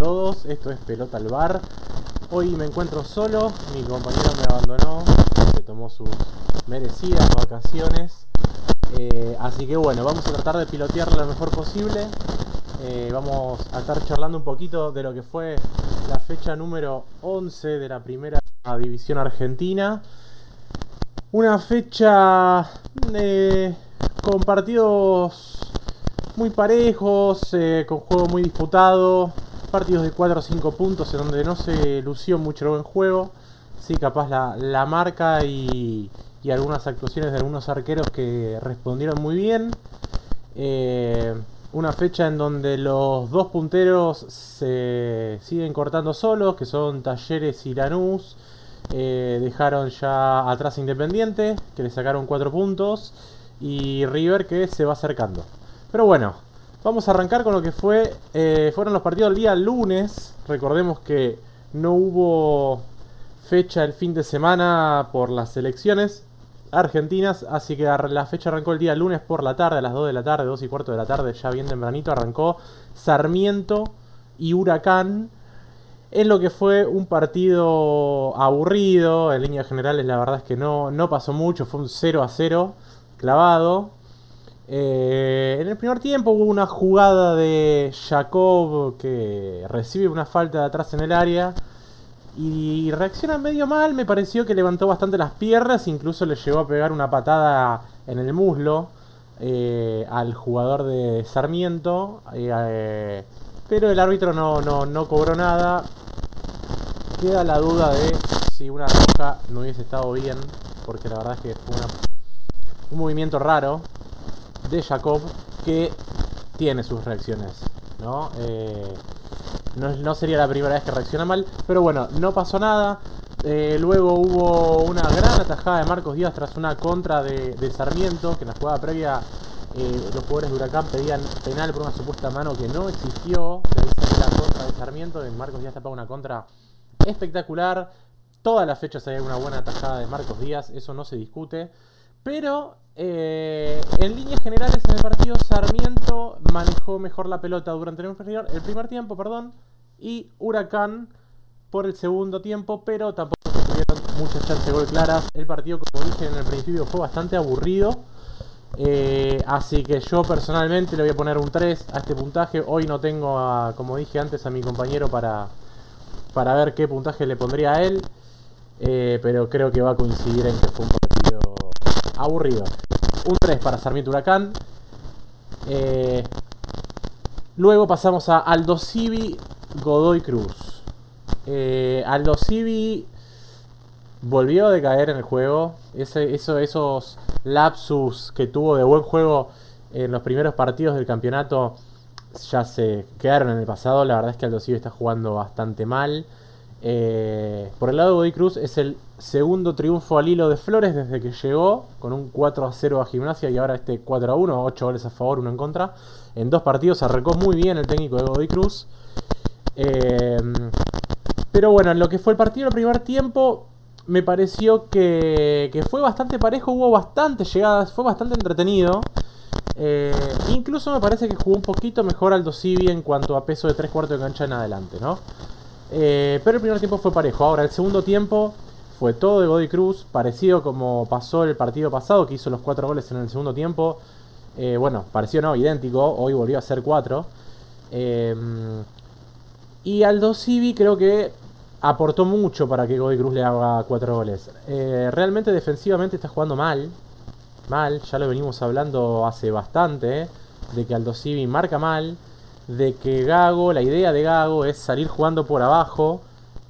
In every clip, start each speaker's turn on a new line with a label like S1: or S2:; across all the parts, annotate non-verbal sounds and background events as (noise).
S1: todos, esto es Pelota al Bar. Hoy me encuentro solo, mi compañero me abandonó, se tomó sus merecidas vacaciones. Eh, así que bueno, vamos a tratar de pilotear lo mejor posible. Eh, vamos a estar charlando un poquito de lo que fue la fecha número 11 de la primera división argentina. Una fecha eh, con partidos muy parejos, con juego muy disputado, partidos de 4 o 5 puntos en donde no se lució mucho el buen juego. Sí, capaz la, marca y, algunas actuaciones de algunos arqueros que respondieron muy bien. Eh, una fecha en donde los dos punteros se siguen cortando solos, que son Talleres y Lanús. Eh, dejaron ya atrás Independiente, que le sacaron 4 puntos. Y River que se va acercando. Pero bueno, vamos a arrancar con lo que fue eh, fueron los partidos del día lunes. Recordemos que no hubo fecha el fin de semana por las elecciones argentinas, así que la fecha arrancó el día lunes por la tarde, a las 2 de la tarde, 2 y cuarto de la tarde, ya bien tempranito, arrancó Sarmiento y Huracán en lo que fue un partido aburrido, en líneas generales la verdad es que no, no pasó mucho, fue un 0 a 0 clavado. Eh, en el primer tiempo hubo una jugada de Jacob que recibe una falta de atrás en el área y reacciona medio mal. Me pareció que levantó bastante las piernas, incluso le llegó a pegar una patada en el muslo eh, al jugador de Sarmiento. Eh, pero el árbitro no, no, cobró nada. Queda la duda de si una roja no hubiese estado bien, porque la verdad es que fue un movimiento raro de Jacob que tiene sus reacciones, ¿no? Eh, no, sería la primera vez que reacciona mal, pero bueno, no pasó nada. Eh, luego hubo una gran atajada de Marcos Díaz tras una contra de, Sarmiento, que en la jugada previa eh, los jugadores de Huracán pedían penal por una supuesta mano que no existió. De la contra de Sarmiento, y Marcos Díaz tapaba una contra espectacular. Todas las fechas hay una buena atajada de Marcos Díaz, eso no se discute. Pero eh, en líneas generales en el partido Sarmiento manejó mejor la pelota durante el primer, tiempo, perdón, y Huracán por el segundo tiempo, pero tampoco tuvieron muchas chances de gol claras. El partido, como dije en el principio, fue bastante aburrido. Eh, así que yo personalmente le voy a poner un 3 a este puntaje. Hoy no tengo, como dije antes, a mi compañero para, para ver qué puntaje le pondría a él. Eh, pero creo que va a coincidir en que fue un aburrido. Un 3 para Sarmiento Huracán. Eh, luego pasamos a Aldo Civi, Godoy Cruz. Eh, Aldo Civi volvió a decaer en el juego. Esos lapsus que tuvo de buen juego en los primeros partidos del campeonato ya se quedaron en el pasado. La verdad es que Aldo Civi está jugando bastante mal. Por el lado de Godoy Cruz es el segundo triunfo al hilo de Flores desde que llegó, con un 4 a 0 a Gimnasia y ahora este 4 a 1, 8 goles a favor, 1 en contra. En dos partidos arrancó muy bien el técnico de Godoy Cruz. Eh, pero bueno, en lo que fue el partido el primer tiempo, me pareció que, fue bastante parejo, hubo bastantes llegadas, fue bastante entretenido. Eh, incluso me parece que jugó un poquito mejor Aldo Civi en cuanto a peso de 3 cuartos de cancha en adelante, ¿no? Eh, pero el primer tiempo fue parejo. Ahora, el segundo tiempo fue todo de Godoy Cruz, parecido como pasó el partido pasado, que hizo los cuatro goles en el segundo tiempo. Eh, bueno, pareció no, idéntico, hoy volvió a ser cuatro. Eh, y Aldo Civi creo que aportó mucho para que Godoy Cruz le haga cuatro goles. realmente defensivamente está jugando mal. Mal, ya lo venimos hablando hace bastante, de que Aldo Civi marca mal de que Gago, la idea de Gago es salir jugando por abajo.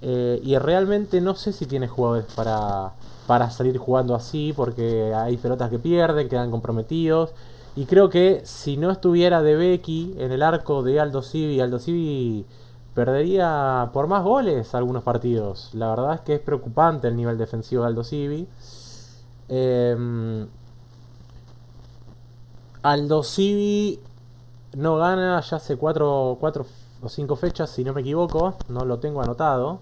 S1: Eh, y realmente no sé si tiene jugadores para, para salir jugando así, porque hay pelotas que pierden, quedan comprometidos. Y creo que si no estuviera De Becky en el arco de Aldo Civi, Aldo Civi perdería por más goles algunos partidos. La verdad es que es preocupante el nivel defensivo de Aldo Civi. Em, Aldo Civi no gana ya hace 4 o 5 fechas, si no me equivoco, no lo tengo anotado.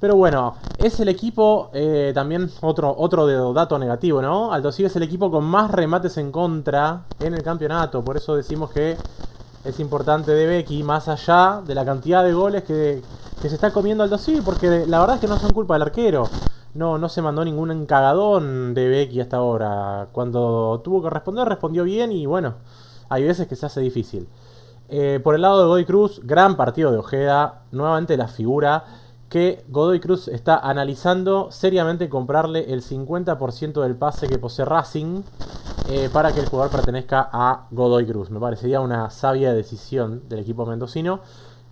S1: Pero bueno, es el equipo, eh, también otro, otro dato negativo, ¿no? Aldo es el equipo con más remates en contra en el campeonato, por eso decimos que es importante de Becky, más allá de la cantidad de goles que, se está comiendo Aldo Civi, porque la verdad es que no son culpa del arquero. No, no se mandó ningún encagadón de Becky hasta ahora. Cuando tuvo que responder, respondió bien y bueno, hay veces que se hace difícil. Eh, por el lado de Godoy Cruz, gran partido de Ojeda, nuevamente la figura que Godoy Cruz está analizando seriamente comprarle el 50% del pase que posee Racing eh, para que el jugador pertenezca a Godoy Cruz. Me parecería una sabia decisión del equipo mendocino.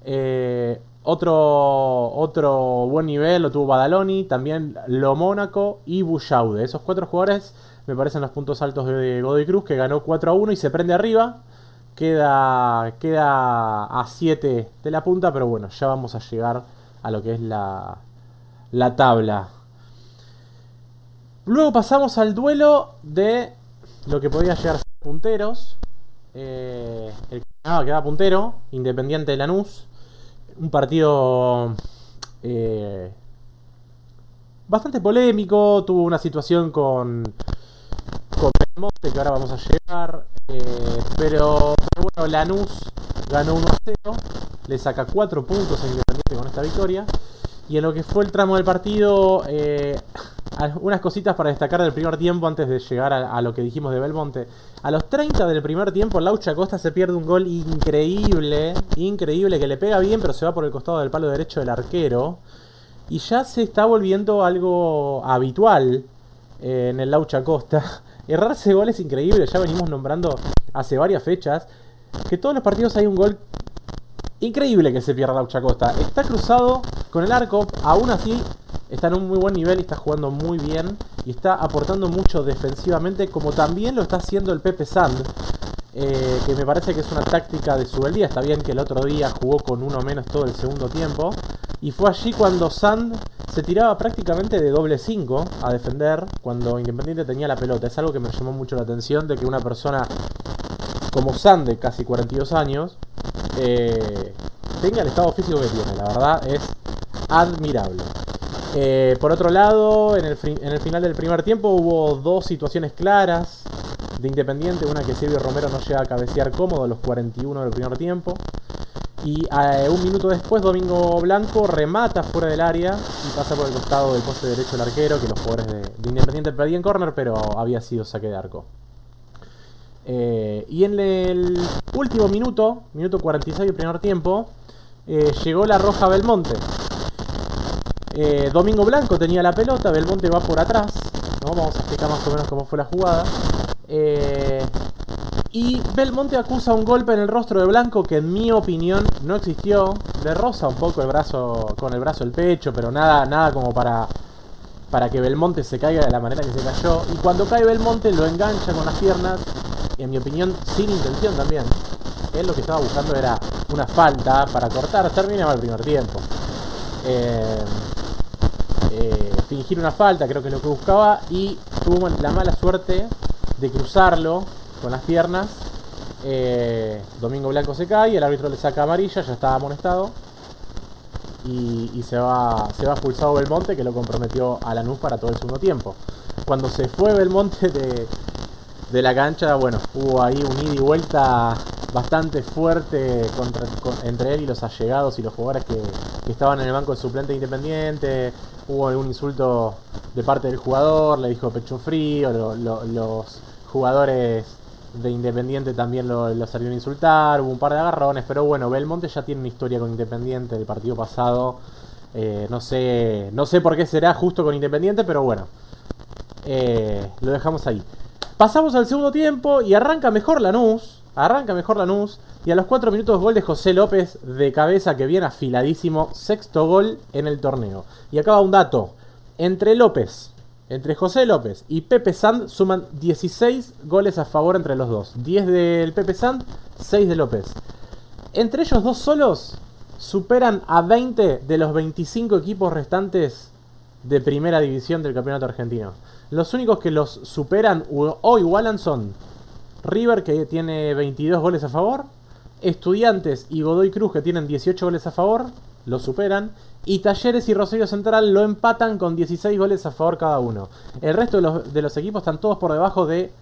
S1: Eh, otro, otro buen nivel lo tuvo Badaloni, también Lo Mónaco y Bullaude. Esos cuatro jugadores me parecen los puntos altos de Godoy Cruz, que ganó 4 a 1 y se prende arriba. Queda, queda a 7 de la punta, pero bueno, ya vamos a llegar a lo que es la, la tabla. Luego pasamos al duelo de lo que podía llegar a ser punteros. Eh, el que quedaba puntero, Independiente de Lanús. Un partido eh, bastante polémico. Tuvo una situación con, con Belmonte que ahora vamos a llegar. Eh, pero, bueno, Lanús ganó 1 a 0. Le saca 4 puntos a Independiente con esta victoria. Y en lo que fue el tramo del partido, eh, unas cositas para destacar del primer tiempo antes de llegar a, lo que dijimos de Belmonte. A los 30 del primer tiempo, Laucha Costa se pierde un gol increíble, increíble, que le pega bien, pero se va por el costado del palo derecho del arquero. Y ya se está volviendo algo habitual eh, en el Laucha Costa. Errarse goles increíbles, ya venimos nombrando hace varias fechas. Que todos los partidos hay un gol increíble que se pierda Laucha Costa. Está cruzado con el arco, aún así está en un muy buen nivel y está jugando muy bien y está aportando mucho defensivamente como también lo está haciendo el Pepe Sand. Eh, que me parece que es una táctica de su día. Está bien que el otro día jugó con uno menos todo el segundo tiempo. Y fue allí cuando Sand se tiraba prácticamente de doble 5 a defender cuando Independiente tenía la pelota. Es algo que me llamó mucho la atención de que una persona como Sand de casi 42 años eh, tenga el estado físico que tiene. La verdad es admirable. Eh, por otro lado, en el, final del primer tiempo hubo dos situaciones claras de Independiente. Una que Silvio Romero no llega a cabecear cómodo a los 41 del primer tiempo. Y eh, un minuto después, Domingo Blanco remata fuera del área y pasa por el costado del poste derecho del arquero, que los jugadores de, Independiente perdían corner, pero había sido saque de arco. Eh, y en el último minuto, minuto 46 del primer tiempo, llegó la roja Belmonte. Eh, Domingo Blanco tenía la pelota, Belmonte va por atrás. Vamos a explicar más o menos cómo fue la jugada. Y Belmonte acusa un golpe en el rostro de Blanco que en mi opinión no existió. Le roza un poco el brazo con el brazo el pecho, pero nada, nada como para, para que Belmonte se caiga de la manera que se cayó. Y cuando cae Belmonte lo engancha con las piernas, y en mi opinión sin intención también. Él lo que estaba buscando era una falta para cortar. Terminaba el primer tiempo. Eh, eh, fingir una falta, creo que es lo que buscaba, y tuvo la mala suerte de cruzarlo con las piernas. Eh, Domingo Blanco se cae, el árbitro le saca amarilla, ya estaba amonestado. Y, se, va, se va expulsado Belmonte, que lo comprometió a Lanús para todo el segundo tiempo. Cuando se fue Belmonte de, de la cancha, bueno, hubo ahí un ida y vuelta bastante fuerte entre él y los allegados y los jugadores que, estaban en el banco de suplente independiente. Hubo algún insulto de parte del jugador, le dijo pecho frío, los jugadores de Independiente también lo, lo, salieron a insultar, hubo un par de agarrones, pero bueno, Belmonte ya tiene una historia con Independiente del partido pasado. Eh, no sé no sé por qué será justo con Independiente, pero bueno, eh, lo dejamos ahí. Pasamos al segundo tiempo y arranca mejor Lanús. Arranca mejor Lanús. Y a los 4 minutos gol de José López de cabeza que viene afiladísimo. Sexto gol en el torneo. Y acaba un dato. Entre López, entre José López y Pepe Sand suman 16 goles a favor entre los dos. 10 del Pepe Sand, 6 de López. Entre ellos dos solos superan a 20 de los 25 equipos restantes de primera división del campeonato argentino. Los únicos que los superan o igualan son River que tiene 22 goles a favor, Estudiantes y Godoy Cruz que tienen 18 goles a favor, lo superan, y Talleres y Rosario Central lo empatan con 16 goles a favor cada uno. El resto de los, equipos están todos por debajo de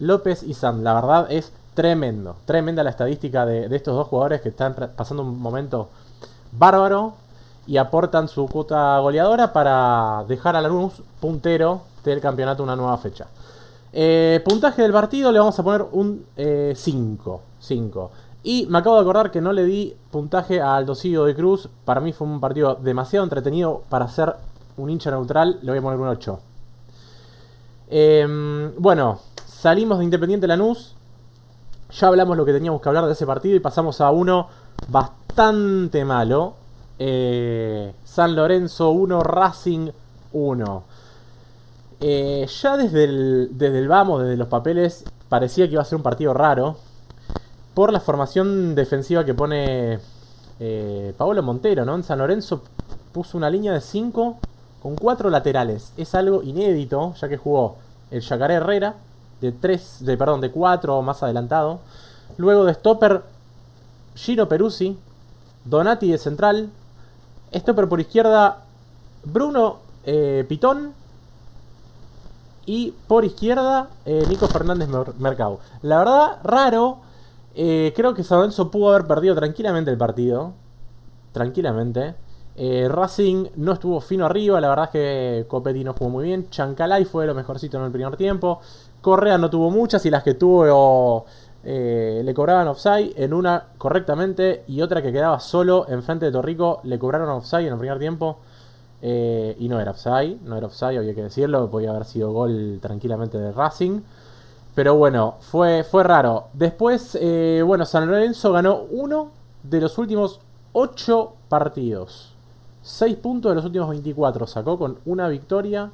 S1: López y Sand. La verdad es tremendo. Tremenda la estadística de, de estos dos jugadores que están pasando un momento bárbaro y aportan su cuota goleadora para dejar a Lanús puntero del campeonato una nueva fecha. Eh, puntaje del partido le vamos a poner un 5. Eh, 5. Y me acabo de acordar que no le di puntaje a Aldosido de Cruz. Para mí fue un partido demasiado entretenido para ser un hincha neutral. Le voy a poner un 8. Em, bueno, salimos de Independiente Lanús. Ya hablamos lo que teníamos que hablar de ese partido y pasamos a uno bastante malo. Eh, San Lorenzo 1, Racing 1. Eh, ya desde el, desde el vamos, desde los papeles, parecía que iba a ser un partido raro. Por la formación defensiva que pone eh, Paolo Montero, ¿no? En San Lorenzo puso una línea de 5 con 4 laterales. Es algo inédito, ya que jugó el Yacaré Herrera, de 3, de, perdón, de 4 más adelantado. Luego de Stopper, Gino Peruzzi, Donati de central. Stopper por izquierda, Bruno eh, Pitón y por izquierda, eh, Nico Fernández Mercado. La verdad, raro. Eh, creo que San pudo haber perdido tranquilamente el partido. Tranquilamente. Eh, Racing no estuvo fino arriba. La verdad es que Copetti no jugó muy bien. Chancalay fue lo mejorcito en el primer tiempo. Correa no tuvo muchas y las que tuvo le cobraban offside. En una correctamente y otra que quedaba solo enfrente de Torrico le cobraron offside en el primer tiempo. Eh, y no era offside, no era offside, había que decirlo, podía haber sido gol tranquilamente de Racing. Pero bueno, fue, fue raro. Después, eh, bueno, San Lorenzo ganó uno de los últimos 8 partidos. 6 puntos de los últimos 24 sacó con una victoria,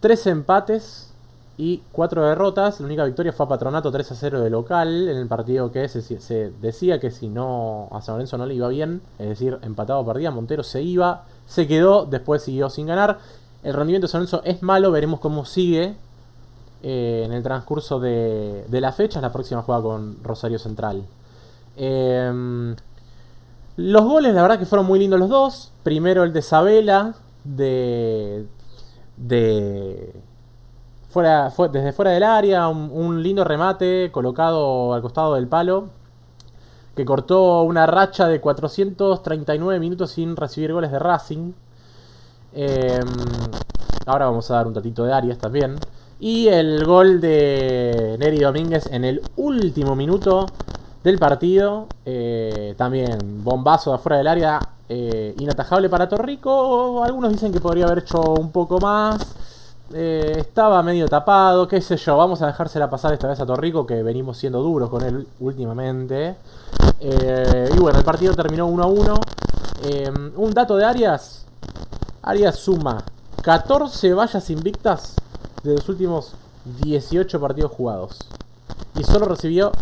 S1: 3 empates y 4 derrotas. La única victoria fue a Patronato 3 a 0 de local, en el partido que se, se decía que si no a San Lorenzo no le iba bien, es decir, empatado perdía, Montero se iba se quedó, después siguió sin ganar. El rendimiento de San Lorenzo es malo, veremos cómo sigue eh, en el transcurso de, la fecha. La próxima juega con Rosario Central. Em, los goles, la verdad que fueron muy lindos los dos. Primero el de Sabela, de. de fuera, fue, desde fuera del área, un lindo remate colocado al costado del palo que cortó una racha de 439 minutos sin recibir goles de Racing. Em, ahora vamos a dar un tatito de Arias también. Y el gol de Neri Domínguez en el último minuto del partido. Eh, también bombazo de afuera del área. Eh, inatajable para Torrico. Algunos dicen que podría haber hecho un poco más. Eh, estaba medio tapado, qué sé yo. Vamos a dejársela pasar esta vez a Torrico, que venimos siendo duros con él últimamente. Y bueno, el partido terminó 1 a 1. Eh, un dato de Arias. Arias suma 14 vallas invictas de los últimos 18 partidos jugados. Y solo recibió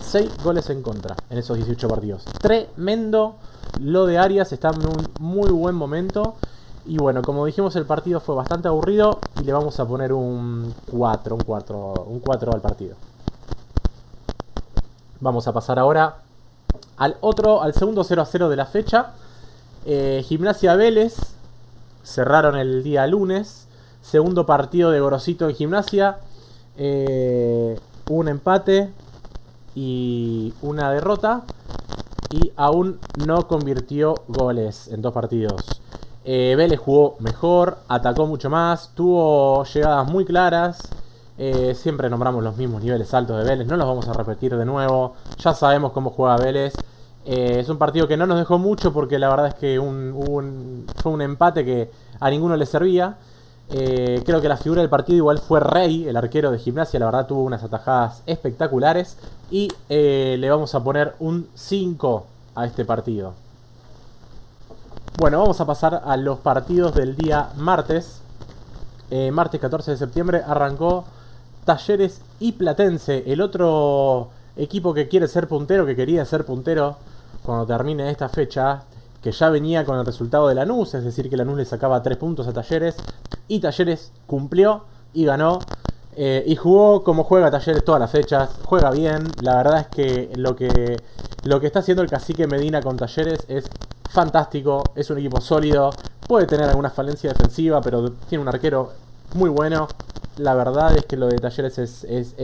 S1: 6 goles en contra en esos 18 partidos. Tremendo lo de Arias. Está en un muy buen momento. Y bueno, como dijimos, el partido fue bastante aburrido. Y le vamos a poner un 4, un 4, un 4 al partido. Vamos a pasar ahora al otro, al segundo 0 a 0 de la fecha. Eh, Gimnasia Vélez cerraron el día lunes. Segundo partido de Gorosito en Gimnasia. Eh, un empate y una derrota. Y aún no convirtió goles en dos partidos. Eh, Vélez jugó mejor, atacó mucho más, tuvo llegadas muy claras. Eh, siempre nombramos los mismos niveles altos de Vélez, no los vamos a repetir de nuevo. Ya sabemos cómo juega Vélez. Es un partido que no nos dejó mucho porque la verdad es que fue un empate que a ninguno le servía. Eh, creo que la figura del partido igual fue Rey, el arquero de gimnasia. La verdad tuvo unas atajadas espectaculares. Y le vamos a poner un 5 a este partido. Bueno, vamos a pasar a los partidos del día martes. martes 14 de septiembre arrancó Talleres y Platense, el otro equipo que quiere ser puntero, que quería ser puntero cuando termine esta fecha, que ya venía con el resultado de Lanús, es decir, que Lanús le sacaba 3 puntos a Talleres, y Talleres cumplió y ganó. Eh, y jugó como juega Talleres todas las fechas, juega bien, la verdad es que lo que, lo que está haciendo el cacique Medina con Talleres es fantástico, es un equipo sólido, puede tener alguna falencia defensiva, pero tiene un arquero muy bueno, la verdad es que lo de Talleres es, es,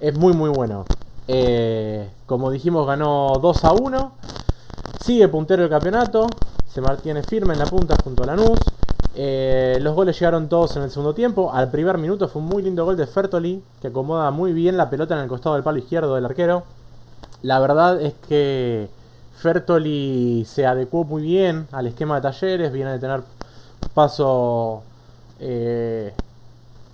S1: es muy muy bueno. Eh, como dijimos, ganó 2 a 1. Sigue puntero del campeonato. Se mantiene firme en la punta junto a Lanús. Eh, los goles llegaron todos en el segundo tiempo. Al primer minuto fue un muy lindo gol de Fertoli, que acomoda muy bien la pelota en el costado del palo izquierdo del arquero. La verdad es que Fertoli se adecuó muy bien al esquema de talleres, viene de tener paso eh,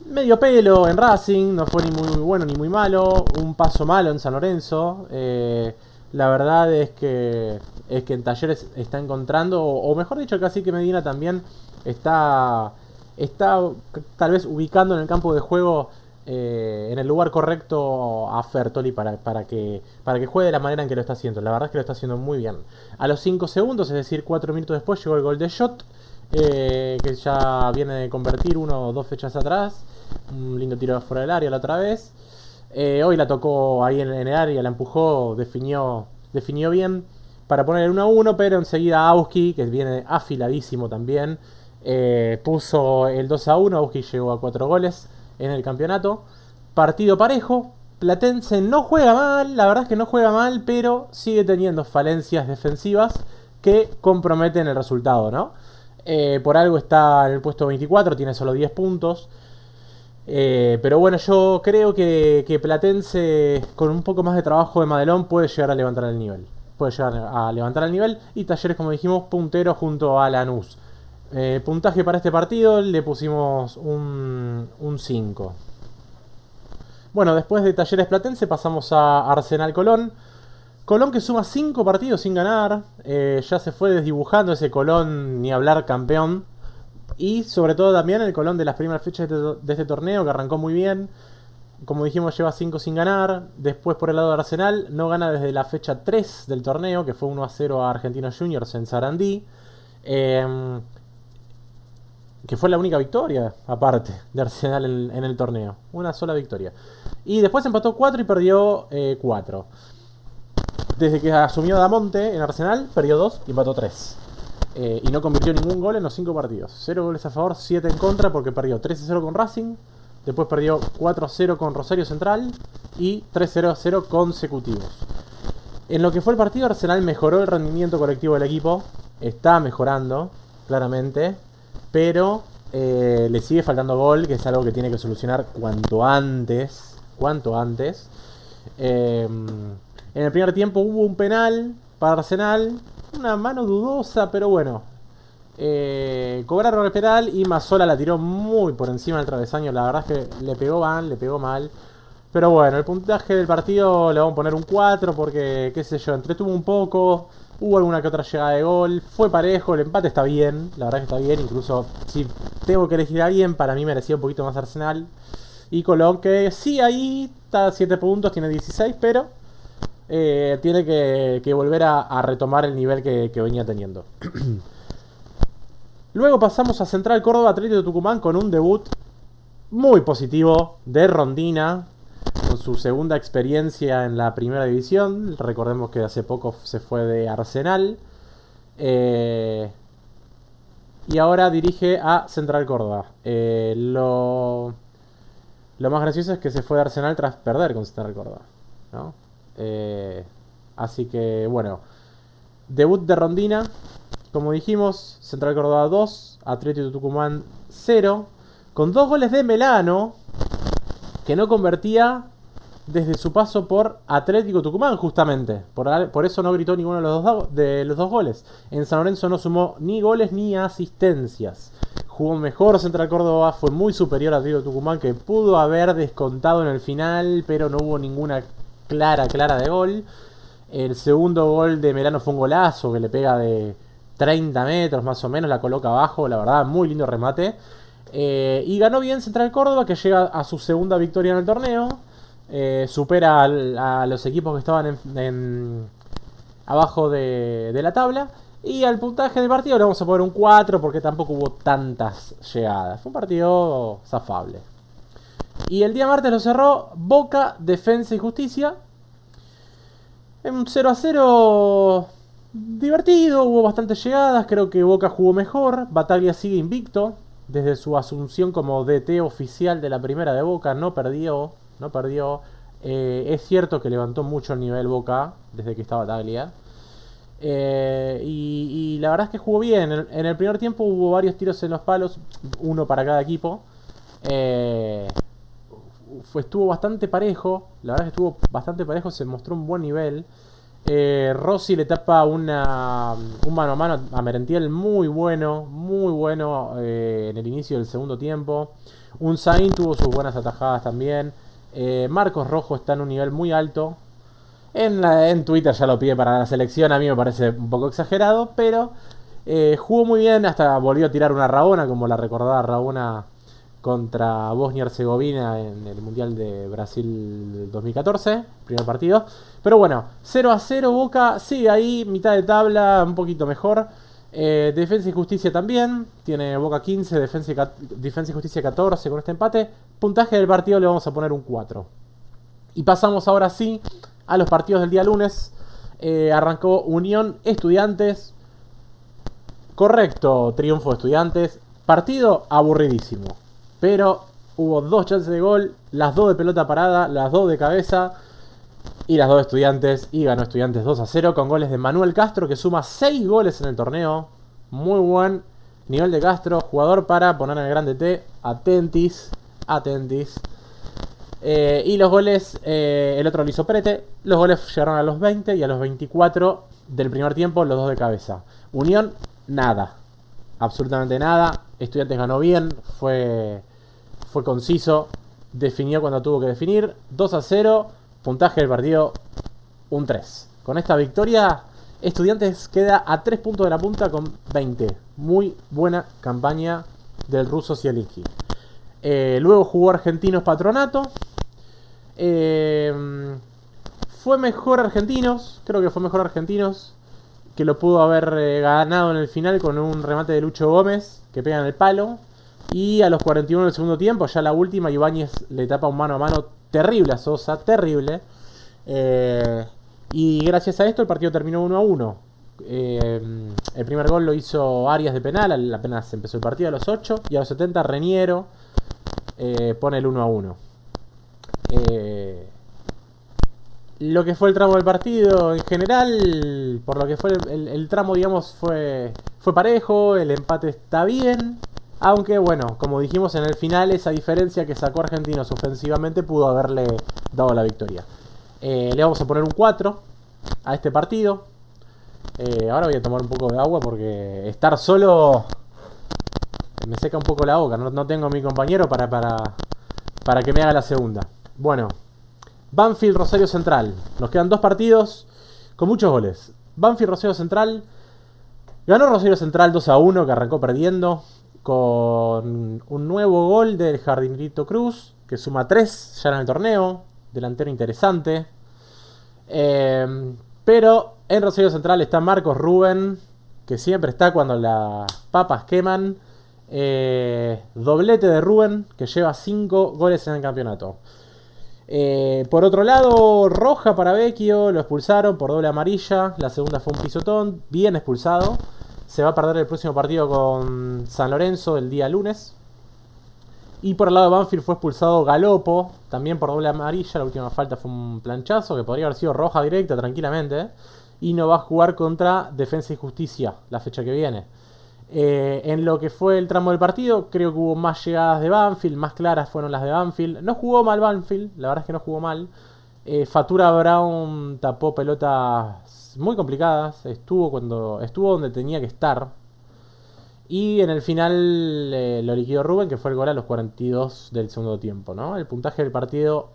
S1: medio pelo en Racing, no fue ni muy, bueno ni muy malo, un paso malo en San Lorenzo. Eh, la verdad es que es que en Talleres está encontrando, o, mejor dicho, casi que Medina también está, está tal vez ubicando en el campo de juego eh, en el lugar correcto a Fertoli para, para, que, para que juegue de la manera en que lo está haciendo. La verdad es que lo está haciendo muy bien. A los 5 segundos, es decir, 4 minutos después, llegó el gol de Shot, eh, que ya viene de convertir uno o dos fechas atrás. Un lindo tiro fuera del área la otra vez. Eh, hoy la tocó ahí en, el área, la empujó, definió, definió bien para poner el 1 a 1, pero enseguida Auski, que viene afiladísimo también, eh, puso el 2 a 1. Auski llegó a 4 goles en el campeonato. Partido parejo. Platense no juega mal, la verdad es que no juega mal, pero sigue teniendo falencias defensivas que comprometen el resultado, ¿no? Eh, por algo está en el puesto 24, tiene solo 10 puntos. Eh, pero bueno, yo creo que, Platense con un poco más de trabajo de Madelón puede llegar a levantar el nivel. Puede llegar a levantar el nivel. Y Talleres, como dijimos, puntero junto a Lanús. Eh, puntaje para este partido le pusimos un, 5. Bueno, después de Talleres Platense pasamos a Arsenal Colón. Colón que suma 5 partidos sin ganar. Eh, ya se fue desdibujando ese Colón, ni hablar campeón. Y sobre todo también el Colón de las primeras fechas de, este torneo, que arrancó muy bien. Como dijimos, lleva 5 sin ganar. Después por el lado de Arsenal, no gana desde la fecha 3 del torneo, que fue 1 a 0 a Argentinos Juniors en Sarandí. Em, que fue la única victoria, aparte, de Arsenal en, el torneo. Una sola victoria. Y después empató 4 y perdió 4. Eh, desde que asumió Damonte en Arsenal, perdió 2 y empató 3. Eh, y no convirtió ningún gol en los 5 partidos. 0 goles a favor, 7 en contra porque perdió 3-0 con Racing. Después perdió 4-0 con Rosario Central y 3-0-0 consecutivos. En lo que fue el partido, Arsenal mejoró el rendimiento colectivo del equipo. Está mejorando, claramente. Pero eh, le sigue faltando gol, que es algo que tiene que solucionar cuanto antes. Cuanto antes. Eh, en el primer tiempo hubo un penal para Arsenal. Una mano dudosa, pero bueno. Eh, cobraron el penal y Mazola la tiró muy por encima del travesaño. La verdad es que le pegó mal, le pegó mal. Pero bueno, el puntaje del partido le vamos a poner un 4 porque, qué sé yo, entretuvo un poco. Hubo alguna que otra llegada de gol. Fue parejo, el empate está bien. La verdad que está bien. Incluso si tengo que elegir a alguien, para mí merecía un poquito más Arsenal. Y Colón, que sí, ahí está a 7 puntos, tiene 16, pero eh, tiene que, volver a, retomar el nivel que, venía teniendo. (clears throat) Luego pasamos a Central Córdoba Atlético de Tucumán con un debut muy positivo de Rondina, con su segunda experiencia en la primera división. Recordemos que hace poco se fue de Arsenal. Eh, y ahora dirige a Central Córdoba. Eh, lo, lo más gracioso es que se fue de Arsenal tras perder con Central Córdoba. Eh, así que bueno, debut de Rondina, como dijimos, Central Córdoba 2, Atlético Tucumán 0, con dos goles de Melano, que no convertía desde su paso por Atlético Tucumán, justamente. Por, por, eso no gritó ninguno de los, dos, de los dos goles. En San Lorenzo no sumó ni goles ni asistencias. Jugó mejor Central Córdoba, fue muy superior a Atlético Tucumán, que pudo haber descontado en el final, pero no hubo ninguna clara, clara de gol. El segundo gol de Merano fue un golazo que le pega de 30 metros más o menos, la coloca abajo, la verdad, muy lindo remate. Eh, y ganó bien Central Córdoba, que llega a su segunda victoria en el torneo. Eh, supera a los equipos que estaban en, abajo de, de, la tabla. Y al puntaje del partido le vamos a poner un 4 porque tampoco hubo tantas llegadas. Fue un partido zafable. Y el día martes lo cerró Boca, Defensa y Justicia. En un 0 a 0 divertido, hubo bastantes llegadas, creo que Boca jugó mejor. Bataglia sigue invicto. Desde su asunción como DT oficial de la primera de Boca, no perdió. No perdió. Eh, es cierto que levantó mucho el nivel Boca desde que estaba Taglia. Eh, y, la verdad es que jugó bien. En, el primer tiempo hubo varios tiros en los palos, uno para cada equipo. Eh, fue, estuvo bastante parejo. La verdad es que estuvo bastante parejo, se mostró un buen nivel. Rossi le tapa una, un mano a mano a Merentiel muy bueno, muy bueno en el inicio del segundo tiempo. Un Zain tuvo sus buenas atajadas también. Eh, Marcos Rojo está en un nivel muy alto. En, Twitter ya lo pide para la selección, a mí me parece un poco exagerado, pero eh, jugó muy bien, hasta volvió a tirar una Rabona, como la recordaba Rabona contra Bosnia-Herzegovina en el Mundial de Brasil 2014, primer partido. Pero bueno, 0 a 0 Boca, sigue ahí, mitad de tabla, un poquito mejor. Eh, defensa y Justicia también. Tiene Boca 15, Defensa y, Defensa y Justicia 14 con este empate. Puntaje del partido le vamos a poner un 4. Y pasamos ahora sí a los partidos del día lunes. Eh, arrancó Unión Estudiantes. Correcto, triunfo de Estudiantes. Partido aburridísimo. Pero hubo dos chances de gol, las dos de pelota parada, las dos de cabeza y las dos estudiantes. Y ganó estudiantes 2 a 0 con goles de Manuel Castro que suma 6 goles en el torneo. Muy buen nivel de Castro. Jugador para poner en el grande T. Atentis. Atentis. Eh, y los goles, eh, el otro lo hizo Prete. Los goles llegaron a los 20 y a los 24 del primer tiempo, los dos de cabeza. Unión, nada. Absolutamente nada. Estudiantes ganó bien. Fue, fue conciso. Definió cuando tuvo que definir. 2 a 0. Puntaje del partido, un 3. Con esta victoria, Estudiantes queda a 3 puntos de la punta con 20. Muy buena campaña del ruso Zielinski. Eh, luego jugó Argentinos Patronato. Eh, fue mejor Argentinos, creo que fue mejor Argentinos, que lo pudo haber eh, ganado en el final con un remate de Lucho Gómez, que pega en el palo. Y a los 41 del segundo tiempo, ya la última, Ibáñez le tapa un mano a mano terrible a Sosa, terrible. Eh, y gracias a esto el partido terminó 1 a 1. Eh, el primer gol lo hizo Arias de penal, apenas empezó el partido a los 8. Y a los 70 Reniero eh, pone el 1 a 1. lo que fue el tramo del partido en general, por lo que fue el, el tramo, digamos, fue, fue parejo, el empate está bien. Aunque bueno, como dijimos en el final, esa diferencia que sacó Argentinos ofensivamente pudo haberle dado la victoria. Eh, le vamos a poner un 4 a este partido. Eh, ahora voy a tomar un poco de agua porque estar solo me seca un poco la boca. No, tengo a mi compañero para, para, para que me haga la segunda. Bueno, Banfield Rosario Central. Nos quedan dos partidos con muchos goles. Banfield Rosario Central. Ganó Rosario Central 2 a 1 que arrancó perdiendo con un nuevo gol del Jardinerito Cruz, que suma 3 ya en el torneo, delantero interesante. Em, pero en Rosario Central está Marcos Rubén, que siempre está cuando las papas queman. Eh, doblete de Rubén, que lleva 5 goles en el campeonato. Eh, por otro lado, roja para Vecchio, lo expulsaron por doble amarilla. La segunda fue un pisotón, bien expulsado. Se va a perder el próximo partido con San Lorenzo el día lunes. Y por el lado de Banfield fue expulsado Galopo, también por doble amarilla. La última falta fue un planchazo que podría haber sido roja directa tranquilamente. Y no va a jugar contra Defensa y Justicia la fecha que viene. Eh, en lo que fue el tramo del partido, creo que hubo más llegadas de Banfield, más claras fueron las de Banfield. No jugó mal Banfield, la verdad es que no jugó mal. Eh, Fatura Brown tapó pelotas muy complicadas. Estuvo cuando estuvo donde tenía que estar. Y en el final eh, lo liquidó Rubén, que fue el gol a los 42 del segundo tiempo. ¿no? El puntaje del partido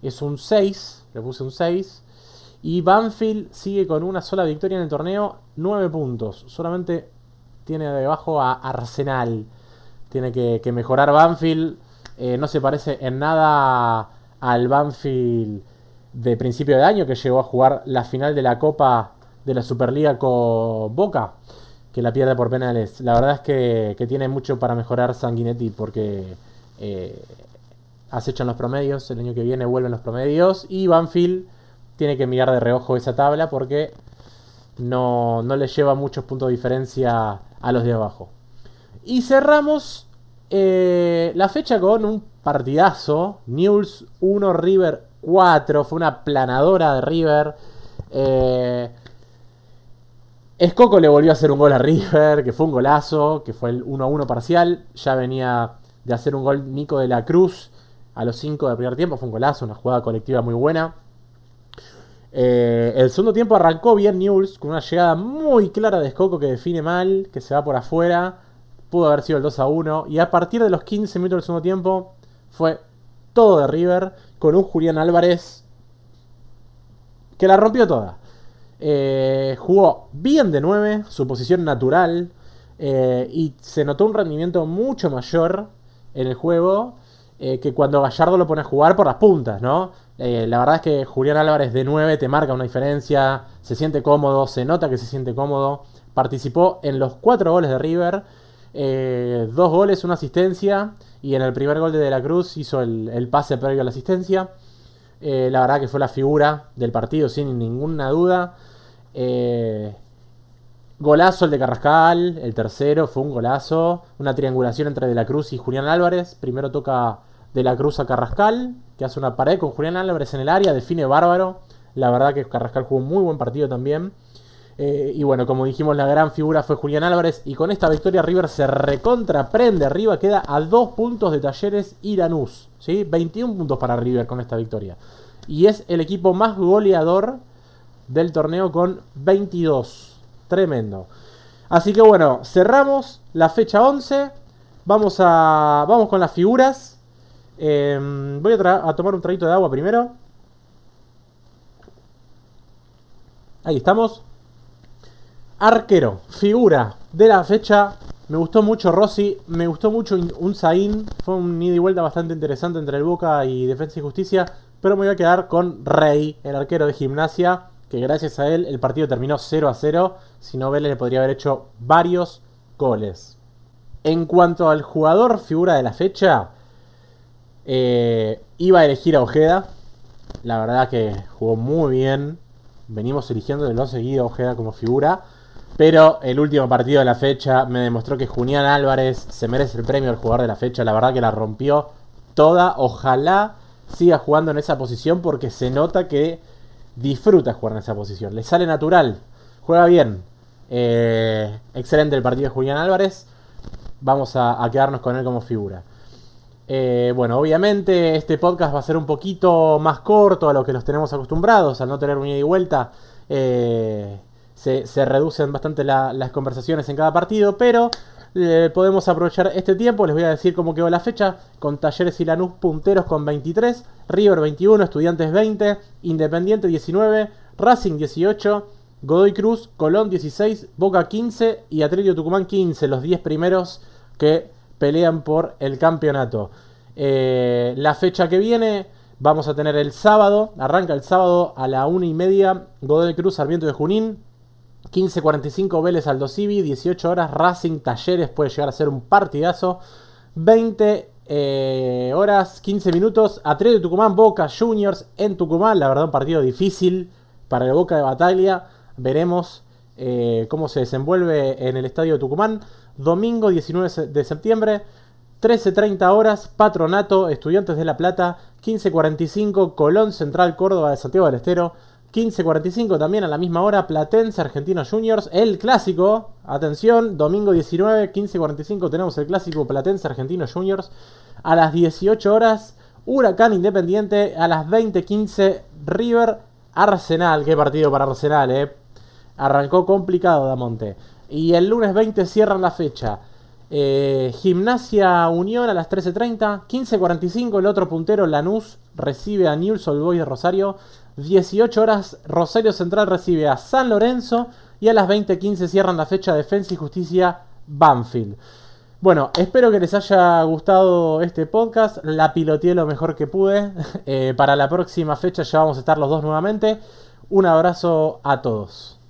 S1: es un 6. Le puse un 6. Y Banfield sigue con una sola victoria en el torneo, 9 puntos. Solamente tiene debajo a Arsenal. Tiene que, mejorar Banfield. Eh, no se parece en nada al Banfield de principio de año que llegó a jugar la final de la Copa de la Superliga con Boca, que la pierde por penales. La verdad es que, tiene mucho para mejorar Sanguinetti porque eh, acechan los promedios, el año que viene vuelven los promedios y Banfield tiene que mirar de reojo esa tabla porque no, no le lleva muchos puntos de diferencia a los de abajo. Y cerramos eh, la fecha con un partidazo, News 1 River 4, fue una planadora de River. Eh, Escoco le volvió a hacer un gol a River, que fue un golazo, que fue el 1 a 1 parcial. Ya venía de hacer un gol Nico de la Cruz a los 5 del primer tiempo, fue un golazo, una jugada colectiva muy buena. Eh, el segundo tiempo arrancó bien Newell's con una llegada muy clara de Escoco que define mal, que se va por afuera. Pudo haber sido el 2 a 1. Y a partir de los 15 minutos del segundo tiempo fue todo de River con un Julián Álvarez que la rompió toda. Eh, jugó bien de 9, su posición natural. eh, y se notó un rendimiento mucho mayor en el juego eh, que cuando Gallardo lo pone a jugar por las puntas, ¿no? La verdad es que Julián Álvarez de 9 te marca una diferencia, se siente cómodo, se nota que se siente cómodo. Participó en los 4 goles de River, eh, dos goles, una asistencia, y en el primer gol de De la Cruz hizo el, pase previo a la asistencia. Eh, la verdad que fue la figura del partido, sin ninguna duda. Eh, Golazo el de Carrascal, el tercero fue un golazo. Una triangulación entre De la Cruz y Julián Álvarez. Primero toca De la Cruz a Carrascal, que hace una pared con Julián Álvarez en el área, define bárbaro. La verdad que Carrascal jugó un muy buen partido también. Eh, y bueno, como dijimos, la gran figura fue Julián Álvarez. Y con esta victoria River se recontraprende arriba. Queda a dos puntos de Talleres y Lanús. ¿sí? 21 puntos para River con esta victoria. Y es el equipo más goleador del torneo con 22. Tremendo. Así que bueno, cerramos la fecha 11. Vamos, a, vamos con las figuras. Eh, voy a, a tomar un traguito de agua primero. Ahí estamos. Arquero, figura de la fecha. Me gustó mucho Rossi, me gustó mucho In- un Zain. Fue un ida y vuelta bastante interesante entre el Boca y Defensa y Justicia. Pero me voy a quedar con Rey, el arquero de gimnasia. Que gracias a él el partido terminó 0 a 0. Si no, Vélez le podría haber hecho varios goles. En cuanto al jugador figura de la fecha, eh, iba a elegir a Ojeda. La verdad que jugó muy bien. Venimos eligiendo de lo seguido a Ojeda como figura. Pero el último partido de la fecha me demostró que Julián Álvarez se merece el premio al jugador de la fecha. La verdad que la rompió toda. Ojalá siga jugando en esa posición porque se nota que disfruta jugar en esa posición. Le sale natural. Juega bien. Eh, excelente el partido de Julián Álvarez. Vamos a, quedarnos con él como figura. Eh, bueno, obviamente este podcast va a ser un poquito más corto a lo que los tenemos acostumbrados, al no tener un ida y vuelta. eh, se, reducen bastante la- las conversaciones en cada partido, pero eh, podemos aprovechar este tiempo. Les voy a decir cómo quedó la fecha: con Talleres y Lanús punteros con 23, River 21, Estudiantes 20, Independiente 19, Racing 18. Godoy Cruz, Colón 16, Boca 15 y Atlético Tucumán 15, los 10 primeros que pelean por el campeonato. Eh, la fecha que viene vamos a tener el sábado, arranca el sábado a la una y media, Godoy Cruz, Sarmiento de Junín, 15.45 Vélez Aldo Civi, 18 horas Racing Talleres, puede llegar a ser un partidazo, 20 eh, horas 15 minutos Atlético de Tucumán, Boca Juniors en Tucumán, la verdad un partido difícil para el Boca de Batalla, veremos eh, cómo se desenvuelve en el estadio de Tucumán. Domingo 19 de septiembre, 13.30 horas, Patronato, Estudiantes de La Plata, 15.45, Colón Central Córdoba de Santiago del Estero, 15.45 también a la misma hora, Platense Argentinos Juniors, el clásico, atención, domingo 19, 15.45 tenemos el clásico Platense Argentinos Juniors, a las 18 horas, Huracán Independiente, a las 20.15, River Arsenal, qué partido para Arsenal, eh. Arrancó complicado Damonte. Y el lunes 20 cierran la fecha. Eh, Gimnasia Unión a las 13.30. 15.45 el otro puntero Lanús recibe a Newell's Old Boys de Rosario. 18 horas Rosario Central recibe a San Lorenzo. Y a las 20.15 cierran la fecha Defensa y Justicia Banfield. Bueno, espero que les haya gustado este podcast. La piloteé lo mejor que pude. (laughs) Eh, para la próxima fecha ya vamos a estar los dos nuevamente. Un abrazo a todos.